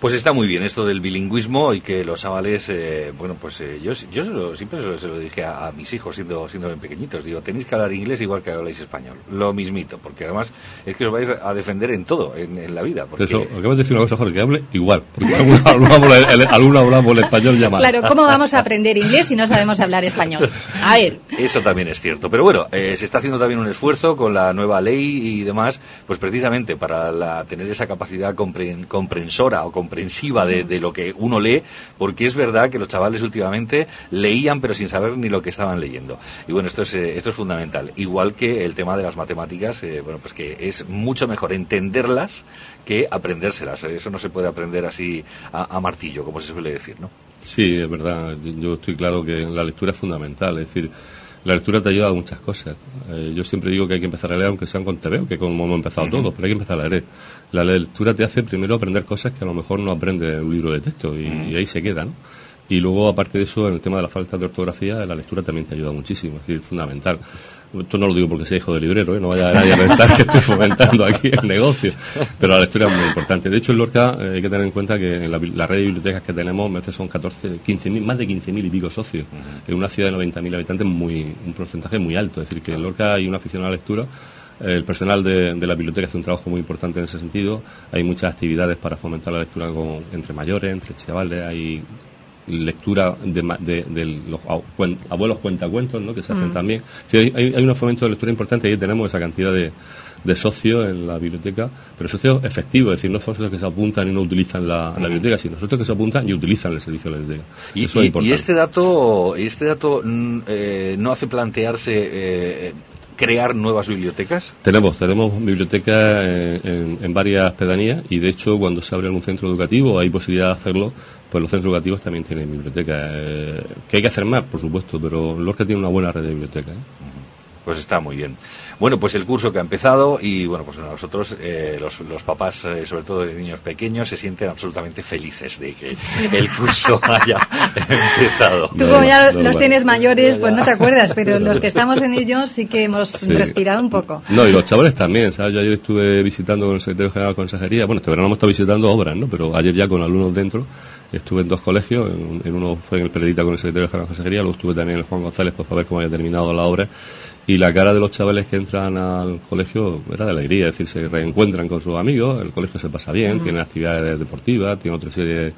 Pues está muy bien esto del bilingüismo y que los chavales, eh, bueno, pues eh, yo, yo se lo- siempre se lo, se lo dije a, a mis hijos siendo, siendo bien pequeñitos. Digo, tenéis que hablar inglés igual que habláis español. Lo mismito, porque además es que os vais a defender en todo, en, en la vida. Porque, Eso, acabas de decir una cosa, Jorge, que hable igual. Porque algunos hablamos el, hablamos el español ya mal. Claro, ¿cómo vamos a aprender inglés si no sabemos hablar español? A ver, Eso también es cierto. Pero bueno, eh, se está haciendo también un esfuerzo con la nueva ley y demás, pues precisamente para la- tener esa capacidad compren- comprensora o comprensiva de, lo que uno lee, porque es verdad que los chavales últimamente leían pero sin saber ni lo que estaban leyendo. Y bueno, esto es, eh, esto es fundamental. Igual que el tema de las matemáticas, eh, bueno, pues que es mucho mejor entenderlas que aprendérselas. Eso no se puede aprender así a, a martillo, como se suele decir, ¿no? Sí, es verdad. Yo estoy claro que la lectura es fundamental. Es decir, la lectura te ayuda a muchas cosas. Eh, yo siempre digo que hay que empezar a leer, aunque sean con TV, que como hemos empezado todos, pero hay que empezar a leer. La lectura te hace primero aprender cosas que a lo mejor no aprende en un libro de texto y, y ahí se queda, ¿no? Y luego, aparte de eso, en el tema de la falta de ortografía, la lectura también te ayuda muchísimo, es decir, fundamental. Esto no lo digo porque sea hijo de librero, ¿eh? no vaya nadie a pensar que estoy fomentando aquí el negocio, pero la lectura es muy importante. De hecho, en Lorca eh, hay que tener en cuenta que en la, la red de bibliotecas que tenemos, a veces son 14, 15 más de 15.000 y pico socios. En una ciudad de 90.000 habitantes, muy, un porcentaje muy alto. Es decir, que en Lorca hay una afición a la lectura el personal de, de, la biblioteca hace un trabajo muy importante en ese sentido. Hay muchas actividades para fomentar la lectura con, entre mayores, entre chavales. Hay lectura de, de, de los abuelos cuentacuentos ¿no? que se hacen Mm. también. Sí, hay, hay, un fomento de lectura importante y ahí tenemos esa cantidad de, de socios en la biblioteca, pero socios efectivos, es decir, no socios que se apuntan y no utilizan la, la biblioteca, sino socios que se apuntan y utilizan el servicio de la biblioteca. Y, Eso es y- importante. y este dato, este dato mm, eh, no hace plantearse eh, crear nuevas bibliotecas. Tenemos, tenemos bibliotecas en, en- en varias pedanías y de hecho cuando se abre un centro educativo hay posibilidad de hacerlo, pues los centros educativos también tienen bibliotecas. Eh, que hay que hacer más, por supuesto, pero Lorca tiene una buena red de bibliotecas. ¿eh? Pues está muy bien. Bueno, pues el curso que ha empezado y bueno, pues nosotros, eh, los, los papás, eh, sobre todo de niños pequeños, se sienten absolutamente felices de que el curso haya empezado. Tú como ya los tienes mayores, pues no te acuerdas, pero los que estamos en ellos sí que hemos Sí. respirado un poco. No, y los chavales también, ¿sabes? Yo ayer estuve visitando con el secretario general de consejería, bueno, este verano hemos estado visitando obras, ¿no? Pero ayer ya con alumnos dentro, estuve en dos colegios, en, en uno fue en el Peredita con el secretario de consejería, luego estuve también en el Juan González, pues para ver cómo había terminado la obra, y la cara de los chavales que entran al colegio era de alegría, es decir, se reencuentran con sus amigos, el colegio se pasa bien, tiene actividades deportivas, tiene otra serie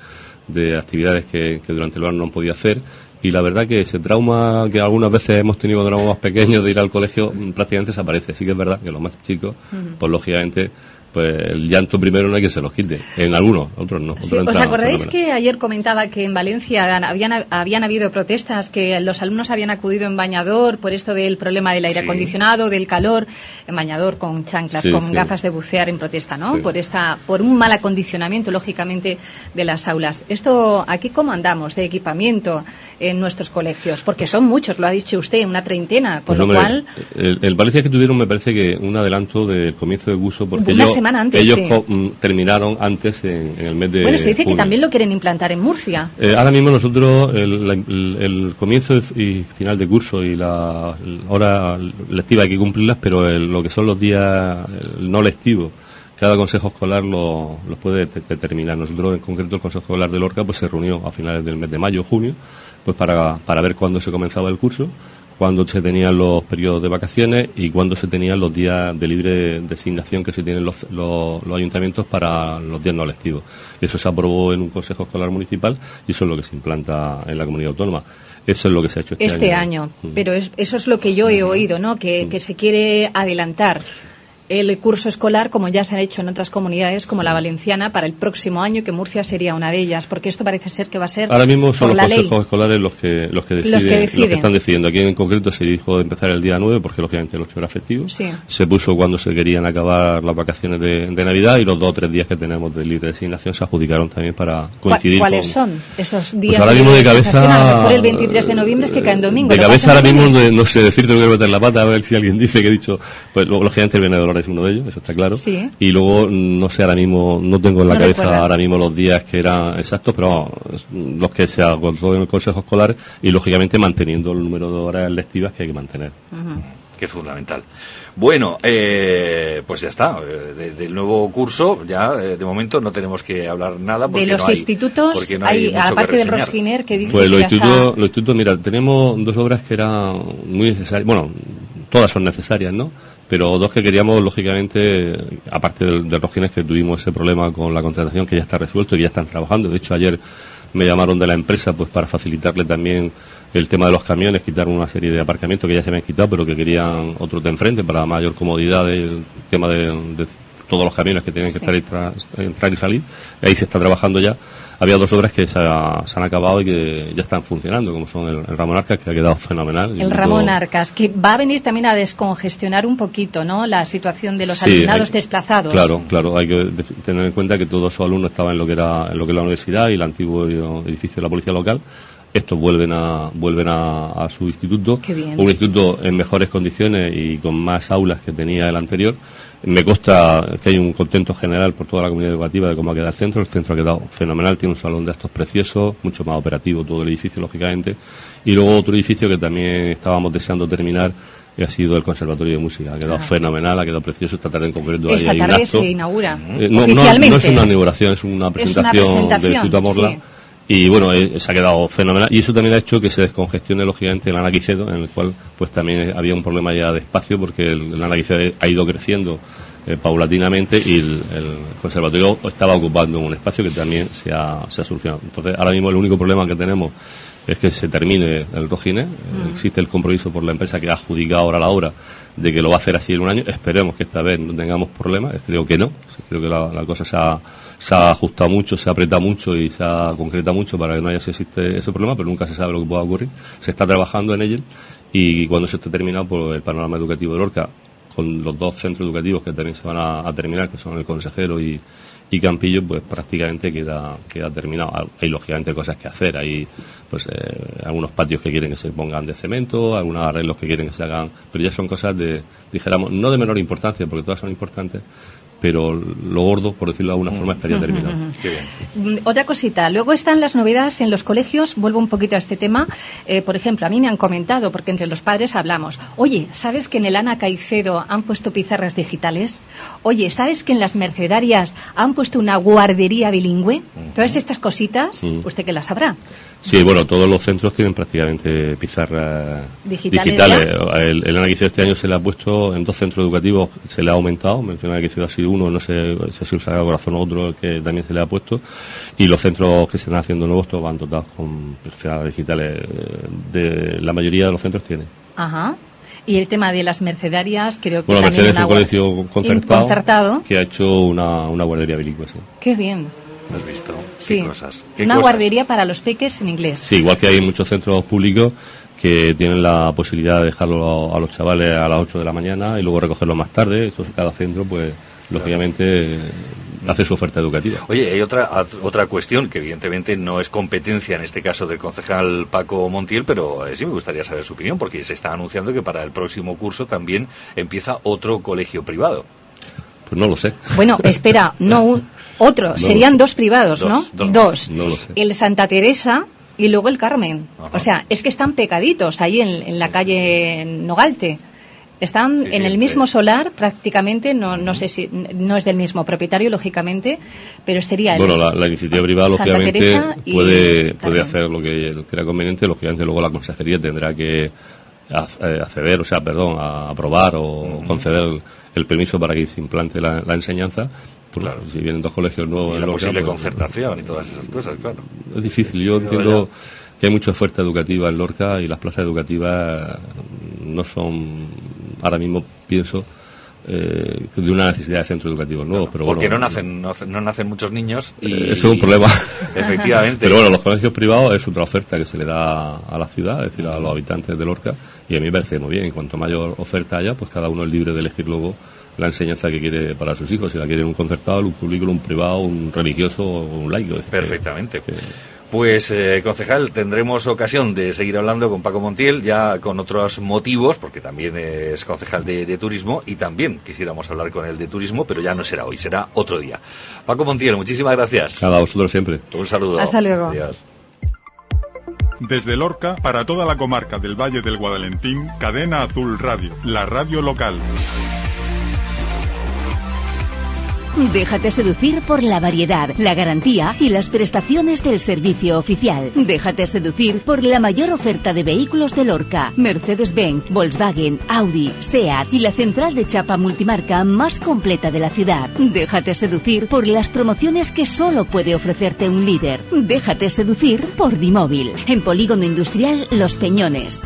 de actividades que, que durante el verano no han podido hacer, y la verdad que ese trauma que algunas veces hemos tenido cuando éramos más pequeños de ir al colegio mm, prácticamente desaparece. Sí que es verdad que los más chicos, pues lógicamente, pues el llanto primero no hay que se los quite. En algunos, otros no. Sí, ¿Os acordáis que ayer comentaba que en Valencia habían, habían habido protestas, que los alumnos habían acudido en bañador por esto del problema del aire Sí. acondicionado, del calor, en bañador con chanclas, Sí, con gafas de bucear en protesta, ¿no? Por esta, por un mal acondicionamiento, lógicamente, de las aulas. Esto, aquí cómo andamos de equipamiento en nuestros colegios, porque son muchos, lo ha dicho usted, una treintena, con Pues, lo hombre, cual el, el Valencia que tuvieron me parece que un adelanto del comienzo del curso, porque ellos, semana antes, ellos sí. mm, terminaron antes en, en el mes de bueno, se dice que también lo quieren implantar en Murcia. Eh, ahora mismo nosotros el, el- el comienzo y final de curso y la, hora lectiva hay que cumplirlas, pero el- lo que son los días el no lectivos, cada consejo escolar lo- los puede de- determinar. Nosotros en concreto el consejo escolar de Lorca pues se reunió a finales del mes de mayo, junio, pues para, para ver cuándo se comenzaba el curso cuándo se tenían los periodos de vacaciones y cuándo se tenían los días de libre designación que se tienen los, los, los ayuntamientos para los días no lectivos. Eso se aprobó en un consejo escolar municipal y eso es lo que se implanta en la comunidad autónoma. Eso es lo que se ha hecho este, este año. Pero es- eso es lo que yo he oído, ¿no? Que, que se quiere adelantar el curso escolar, como ya se ha hecho en otras comunidades, como la valenciana, para el próximo año, que Murcia sería una de ellas, porque esto parece ser que va a ser Ahora mismo son por los la ley. consejos escolares los que, los que deciden, Los que deciden. están decidiendo. Aquí en concreto se dijo de empezar el día 9 porque lógicamente el 8 era festivo. Sí. Se puso cuando se querían acabar las vacaciones de, de Navidad y los dos o tres días que tenemos de libre designación se adjudicaron también para ¿Cuá- coincidir ¿Cuáles con, son esos días? ahora mismo de cabeza- mejor el 23 de noviembre es que cae en domingo. De ¿lo cabeza ahora mismo, de- no sé decirte, no quiero meter la pata, a ver si alguien dice que he dicho, pues lógicamente Viene Dolores es uno de ellos, eso está claro. Sí. Y luego, mm, no sé ahora mismo, no tengo en la No cabeza recuerda. ahora mismo los días que eran exactos, pero vamos, los que se acordó en el Consejo Escolar y lógicamente manteniendo el número de horas lectivas que hay que mantener. que es fundamental. Bueno, eh, pues ya está. eh, de- del nuevo curso, ya eh, de momento no tenemos que hablar nada porque De los no hay, institutos, porque no hay, hay, mucho que aparte del reseñar. Rosginer, que dice Pues institutos, los institutos, mira, tenemos dos obras que eran muy necesarias, bueno, todas son necesarias, ¿no? Pero dos que queríamos, lógicamente, aparte del, del Rogines, que tuvimos ese problema con la contratación, que ya está resuelto y ya están trabajando. De hecho, ayer me llamaron de la empresa pues para facilitarle también el tema de los camiones, quitar una serie de aparcamientos que ya se habían quitado, pero que querían otros de enfrente para mayor comodidad del tema de todos los camiones que tienen que estar entrar y salir. Ahí se está trabajando ya. Había dos obras que se, ha- se han acabado y que ya están funcionando, como son el, el Ramón Arcas, que ha quedado fenomenal. El Ramón Arcas, que va a venir también a descongestionar un poquito, ¿no? La situación de los Sí, alumnados hay- desplazados. Claro, claro, hay que tener en cuenta que todos esos alumnos estaban en lo que era en lo que es la universidad y el antiguo edificio de la policía local. estos vuelven a vuelven a, a su instituto, un instituto en mejores condiciones y con más aulas que tenía el anterior. Me consta que hay un contento general por toda la comunidad educativa de cómo ha quedado el centro. El centro ha quedado fenomenal, tiene un salón de actos precioso, mucho más operativo todo el edificio, lógicamente. Y luego otro edificio que también estábamos deseando terminar, que ha sido el Conservatorio de Música. Ha quedado Ah. fenomenal, ha quedado precioso. Esta tarde en concreto Esta hay un tarde acto. se inaugura. Eh, no, no, no es una inauguración, es una presentación, presentación, del Instituto Amorla. sí. Y bueno, eh, se ha quedado fenomenal. Y eso también ha hecho que se descongestione, lógicamente, el Anaquicedo, en el cual pues también había un problema ya de espacio, porque el, el Anaquicedo ha ido creciendo eh, paulatinamente y el, el conservatorio estaba ocupando un espacio que también se ha, se ha solucionado. Entonces, ahora mismo el único problema que tenemos es que se termine el Rojine. Eh, Existe el compromiso por la empresa que ha adjudicado ahora la obra de que lo va a hacer así en un año. Esperemos que esta vez no tengamos problemas. Creo que no. Creo que la, la cosa se ha, se ha ajustado mucho, se ha apretado mucho y se ha concretado mucho para que no haya si existe ese problema, pero nunca se sabe lo que pueda ocurrir. Se está trabajando en ello y cuando se esté terminado, pues el panorama educativo de Lorca, con los dos centros educativos que también se van a, terminar, que son el consejero y, y Campillo, pues prácticamente queda, queda terminado. Hay lógicamente cosas que hacer, hay pues eh, algunos patios que quieren que se pongan de cemento, algunos arreglos que quieren que se hagan, pero ya son cosas de, dijéramos, no de menor importancia, porque todas son importantes, pero lo gordo, por decirlo de alguna forma, estaría terminado. bien. Mm, Otra cosita, luego están las novedades en los colegios, vuelvo un poquito a este tema. Eh, por ejemplo, a mí me han comentado, porque entre los padres hablamos, oye, ¿sabes que en el Ana Caicedo han puesto pizarras digitales? Oye, ¿sabes que en las Mercedarias han puesto una guardería bilingüe? Todas estas cositas, Mm. usted que las sabrá. Sí, bueno, todos los centros tienen prácticamente pizarras Digitales digitales. El, el análisis de este año se le ha puesto en dos centros educativos, se le ha aumentado. Mencionar que ha sido uno, no sé si sido Sagrado Corazón o otro que también se le ha puesto. Y los centros que se están haciendo nuevos, todos van dotados con pizarras digitales. eh, De, la mayoría de los centros tienen. Ajá. Y el tema de las Mercedarias, creo que Bueno, también Mercedes es un colegio concertado, concertado. que ha hecho una, una guardería bilingüe. Sí. Qué bien. ¿Has visto? Sí. ¿Qué cosas? ¿Qué Una cosas? guardería para los peques en inglés. Sí, igual que hay muchos centros públicos que tienen la posibilidad de dejarlo a los chavales a las 8 de la mañana y luego recogerlo más tarde. Eso cada centro, pues, lógicamente, hace su oferta educativa. Oye, hay otra otra cuestión que evidentemente no es competencia en este caso del concejal Paco Montiel, pero eh, sí me gustaría saber su opinión porque se está anunciando que para el próximo curso también empieza otro colegio privado. Pues no lo sé. Bueno, espera, no un, otro, No serían dos privados, Dos, ¿no? dos. No lo sé. El Santa Teresa y luego el Carmen. O sea, es que están pecaditos ahí en, en la calle Nogalte. Están en el mismo solar prácticamente, no, no sé si no es del mismo propietario, lógicamente, pero sería el Bueno, la, la iniciativa privada, Santa lógicamente, Teresa y puede, puede hacer lo que crea conveniente. Lógicamente, luego la consejería tendrá que ac- eh, acceder, o sea, perdón, a aprobar o conceder el, el permiso para que se implante la, la enseñanza. Pues, Si vienen dos colegios nuevos Y la Lorca, posible pues, concertación y todas esas cosas, claro. Es difícil. Yo entiendo que hay mucha oferta educativa en Lorca y las plazas educativas no son, ahora mismo pienso, eh, de una necesidad de centros educativos nuevos. pero Porque bueno, no nacen no, no nacen muchos niños y eh, eso es un problema. Efectivamente. Pero bueno, los colegios privados es otra oferta que se le da a la ciudad, es decir, a los habitantes de Lorca, y a mí me parece muy bien. Cuanto mayor oferta haya, pues cada uno es libre de elegir luego la enseñanza que quiere para sus hijos, si la quiere un concertado, un público, un privado, un religioso o un laico. Perfectamente. Pues, eh, concejal, tendremos ocasión de seguir hablando con Paco Montiel, ya con otros motivos, porque también es concejal de, de turismo y también quisiéramos hablar con él de turismo, pero ya no será hoy, será otro día. Paco Montiel, muchísimas gracias. A vosotros siempre. Un saludo. Hasta luego. Adiós. Desde Lorca, para toda la comarca del Valle del Guadalentín, Cadena Azul Radio, la radio local. Déjate seducir por la variedad, la garantía y las prestaciones del servicio oficial. Déjate seducir por la mayor oferta de vehículos de Lorca, Mercedes-Benz, Volkswagen, Audi, SEAT y la central de chapa multimarca más completa de la ciudad. Déjate seducir por las promociones que solo puede ofrecerte un líder. Déjate seducir por Dimóvil, en Polígono Industrial Los Peñones.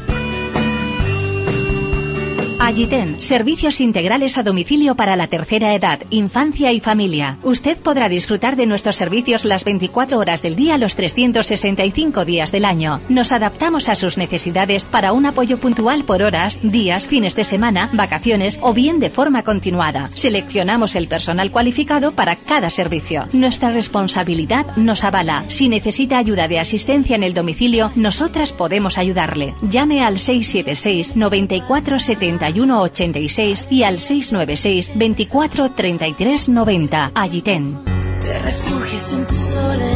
Agiten, servicios integrales a domicilio para la tercera edad, infancia y familia. Usted podrá disfrutar de nuestros servicios las 24 horas del día, los 365 días del año. Nos adaptamos a sus necesidades para un apoyo puntual por horas, días, fines de semana, vacaciones o bien de forma continuada. Seleccionamos el personal cualificado para cada servicio. Nuestra responsabilidad nos avala. Si necesita ayuda de asistencia en el domicilio, nosotras podemos ayudarle. Llame al 676 94 71 86 y al 696 24 33 90. Agiten. Te refugies en tu soledad.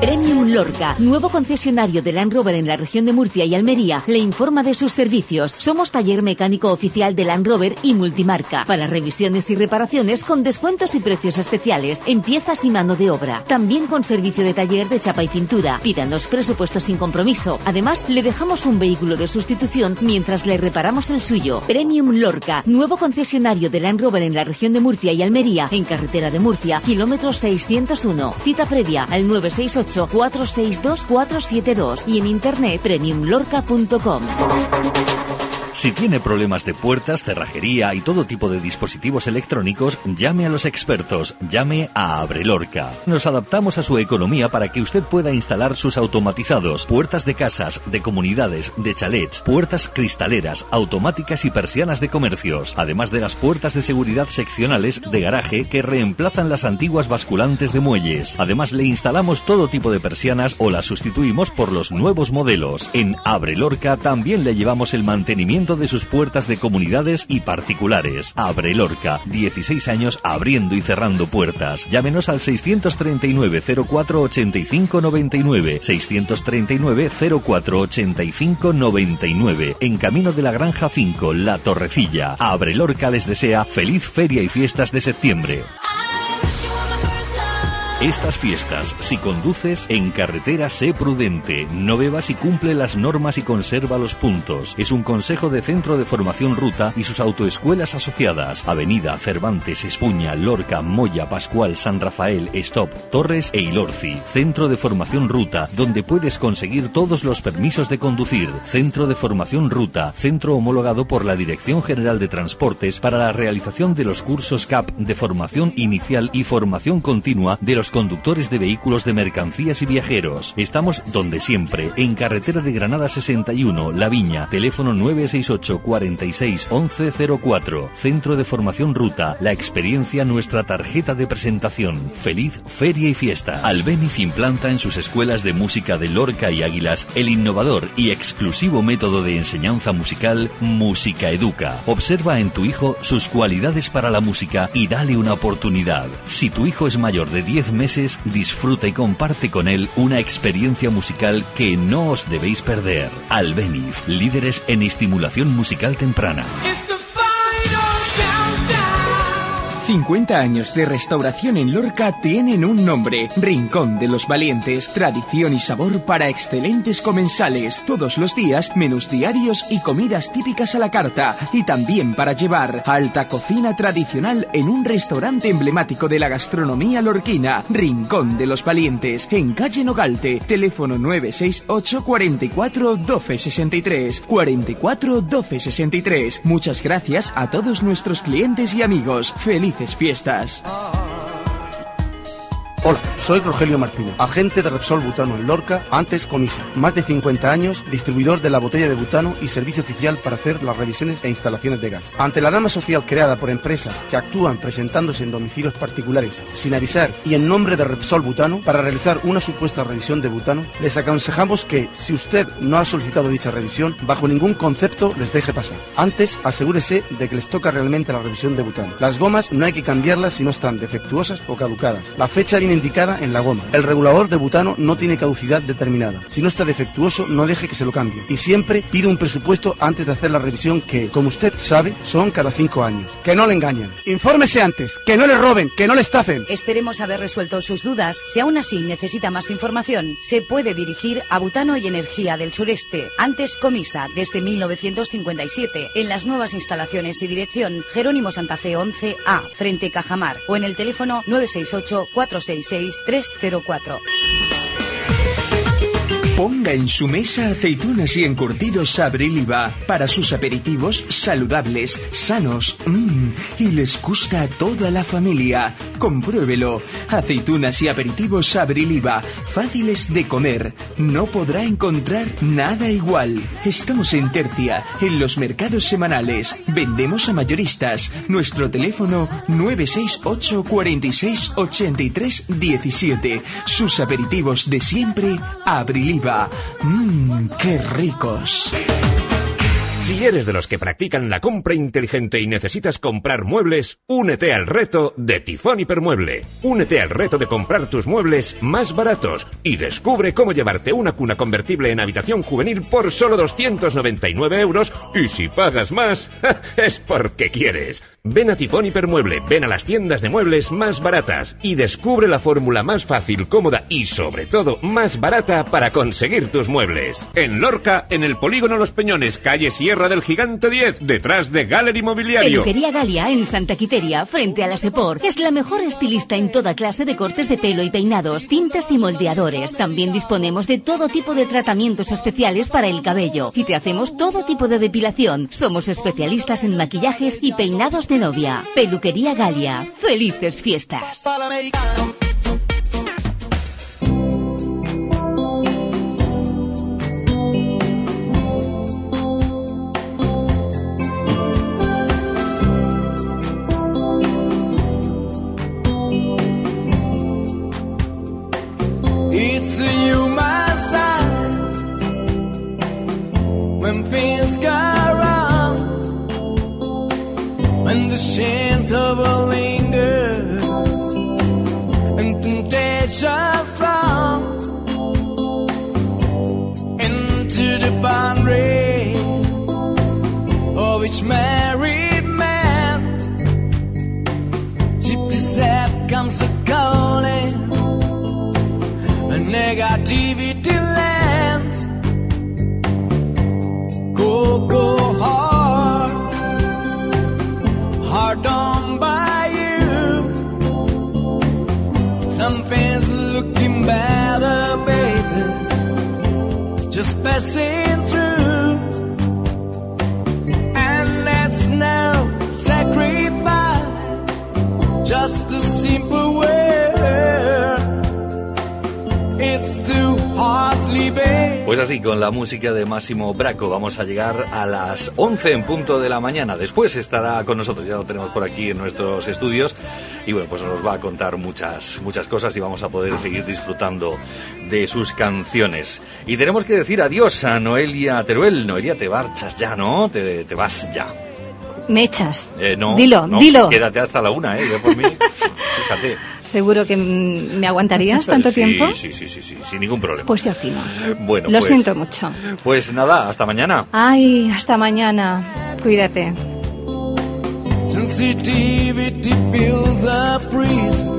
Premium Lorca, nuevo concesionario de Land Rover en la región de Murcia y Almería, le informa de sus servicios. Somos taller mecánico oficial de Land Rover y multimarca para revisiones y reparaciones con descuentos y precios especiales en piezas y mano de obra. También con servicio de taller de chapa y pintura. Pídanos presupuestos sin compromiso. Además, le dejamos un vehículo de sustitución mientras le reparamos el suyo. Premium Lorca, nuevo concesionario de Land Rover en la región de Murcia y Almería, en carretera de Murcia, kilómetro 601. Cita previa al 968 462 472 y en internet premiumlorca.com. Si tiene problemas de puertas, cerrajería y todo tipo de dispositivos electrónicos, llame a los expertos, llame a Abrelorca. Nos adaptamos a su economía para que usted pueda instalar sus automatizados, puertas de casas, de comunidades, de chalets, puertas cristaleras, automáticas y persianas de comercios, además de las puertas de seguridad seccionales de garaje que reemplazan las antiguas basculantes de muelles. Además le instalamos todo tipo de persianas o las sustituimos por los nuevos modelos. En Abrelorca también le llevamos el mantenimiento de sus puertas de comunidades y particulares. Abre Lorca, 16 años abriendo y cerrando puertas. Llámenos al 639 04 85 99, 639 04 85 99, en camino de la Granja 5, La Torrecilla. Abre Lorca les desea feliz feria y fiestas de septiembre. Estas fiestas, si conduces en carretera, sé prudente, no bebas y cumple las normas y conserva los puntos. Es un consejo de Centro de Formación Ruta y sus autoescuelas asociadas. Avenida Cervantes, Espuña, Lorca, Moya, Pascual, San Rafael, Stop, Torres e Ilorci. Centro de Formación Ruta, donde puedes conseguir todos los permisos de conducir. Centro de Formación Ruta, centro homologado por la Dirección General de Transportes para la realización de los cursos CAP de formación inicial y formación continua de los conductores de vehículos de mercancías y viajeros. Estamos donde siempre, en carretera de Granada 61, La Viña, teléfono 968 46 1104, Centro de Formación Ruta, la experiencia nuestra tarjeta de presentación. Feliz feria y fiesta. Albeniz implanta en sus escuelas de música de Lorca y Águilas el innovador y exclusivo método de enseñanza musical Música Educa. Observa en tu hijo sus cualidades para la música y dale una oportunidad. Si tu hijo es mayor de 10 meses, disfruta y comparte con él una experiencia musical que no os debéis perder. Albeniz, líderes en estimulación musical temprana. 50 años de restauración en Lorca tienen un nombre, Rincón de los Valientes, tradición y sabor para excelentes comensales, todos los días menús diarios y comidas típicas a la carta, y también para llevar alta cocina tradicional en un restaurante emblemático de la gastronomía lorquina, Rincón de los Valientes, en calle Nogalte, teléfono 968 44 12 63, 44 12 63. Muchas gracias a todos nuestros clientes y amigos. Felices fiestas. Hola, soy Rogelio Martínez, agente de Repsol Butano en Lorca, antes Comisa. Más de 50 años, distribuidor de la botella de butano y servicio oficial para hacer las revisiones e instalaciones de gas. Ante la rama social creada por empresas que actúan presentándose en domicilios particulares sin avisar y en nombre de Repsol Butano para realizar una supuesta revisión de butano, les aconsejamos que, si usted no ha solicitado dicha revisión, bajo ningún concepto les deje pasar. Antes, asegúrese de que les toca realmente la revisión de butano. Las gomas no hay que cambiarlas si no están defectuosas o caducadas. La fecha indicada en la goma. El regulador de butano no tiene caducidad determinada. Si no está defectuoso, no deje que se lo cambie. Y siempre pide un presupuesto antes de hacer la revisión que, como usted sabe, son cada cinco años. Que no le engañen. Infórmese antes, que no le roben, que no le estafen. Esperemos haber resuelto sus dudas. Si aún así necesita más información, se puede dirigir a Butano y Energía del Sureste, antes Comisa, desde 1957, en las nuevas instalaciones y dirección Jerónimo Santa Fe 11A, frente Cajamar, o en el teléfono 968 466 304. Ponga en su mesa aceitunas y encurtidos Abriliva para sus aperitivos saludables, sanos mm, y les gusta a toda la familia. Compruébelo. Aceitunas y aperitivos Abriliva, fáciles de comer. No podrá encontrar nada igual. Estamos en Tercia, en los mercados semanales. Vendemos a mayoristas. Nuestro teléfono 968 46 83 17. Sus aperitivos de siempre, Abriliva. Mmm, qué ricos. Si eres de los que practican la compra inteligente y necesitas comprar muebles, únete al reto de Tifón Hipermueble. Únete al reto de comprar tus muebles más baratos y descubre cómo llevarte una cuna convertible en habitación juvenil por solo 299 euros y si pagas más, es porque quieres. Ven a Tifón Hipermueble, ven a las tiendas de muebles más baratas y descubre la fórmula más fácil, cómoda y sobre todo más barata para conseguir tus muebles. En Lorca, en el Polígono Los Peñones, calle Sierra del Gigante 10, detrás de Gallery Mobiliario. Peluquería Galia en Santa Quiteria, frente a la Sepor. Es la mejor estilista en toda clase de cortes de pelo y peinados, tintas y moldeadores. También disponemos de todo tipo de tratamientos especiales para el cabello. Y te hacemos todo tipo de depilación. Somos especialistas en maquillajes y peinados de novia. Peluquería Galia. Felices fiestas. It's a human sign when things go scent of a lingers and temptation through, and that's no sacrifice. Just a simple. It's two hearts leaving. Pues así, con la música de Máximo Braco, vamos a llegar a las 11 en punto de la mañana. Después estará con nosotros, ya lo tenemos por aquí en nuestros estudios. Y bueno, pues nos va a contar muchas, muchas cosas y vamos a poder seguir disfrutando de sus canciones. Y tenemos que decir adiós a Noelia Teruel. Noelia, te marchas ya, ¿no? Te, te vas ya. Me echas. Eh, no, Dilo, no, dilo. Quédate hasta la una, ¿eh? Yo por mí, fíjate. ¿Seguro que me aguantarías tanto Sí, tiempo? Sí, sí, sí, sí, sin ningún problema. Pues yo aquí no. bueno, Lo pues, siento mucho. Pues nada, hasta mañana. Ay, hasta mañana. Cuídate. Sensitivity builds up free.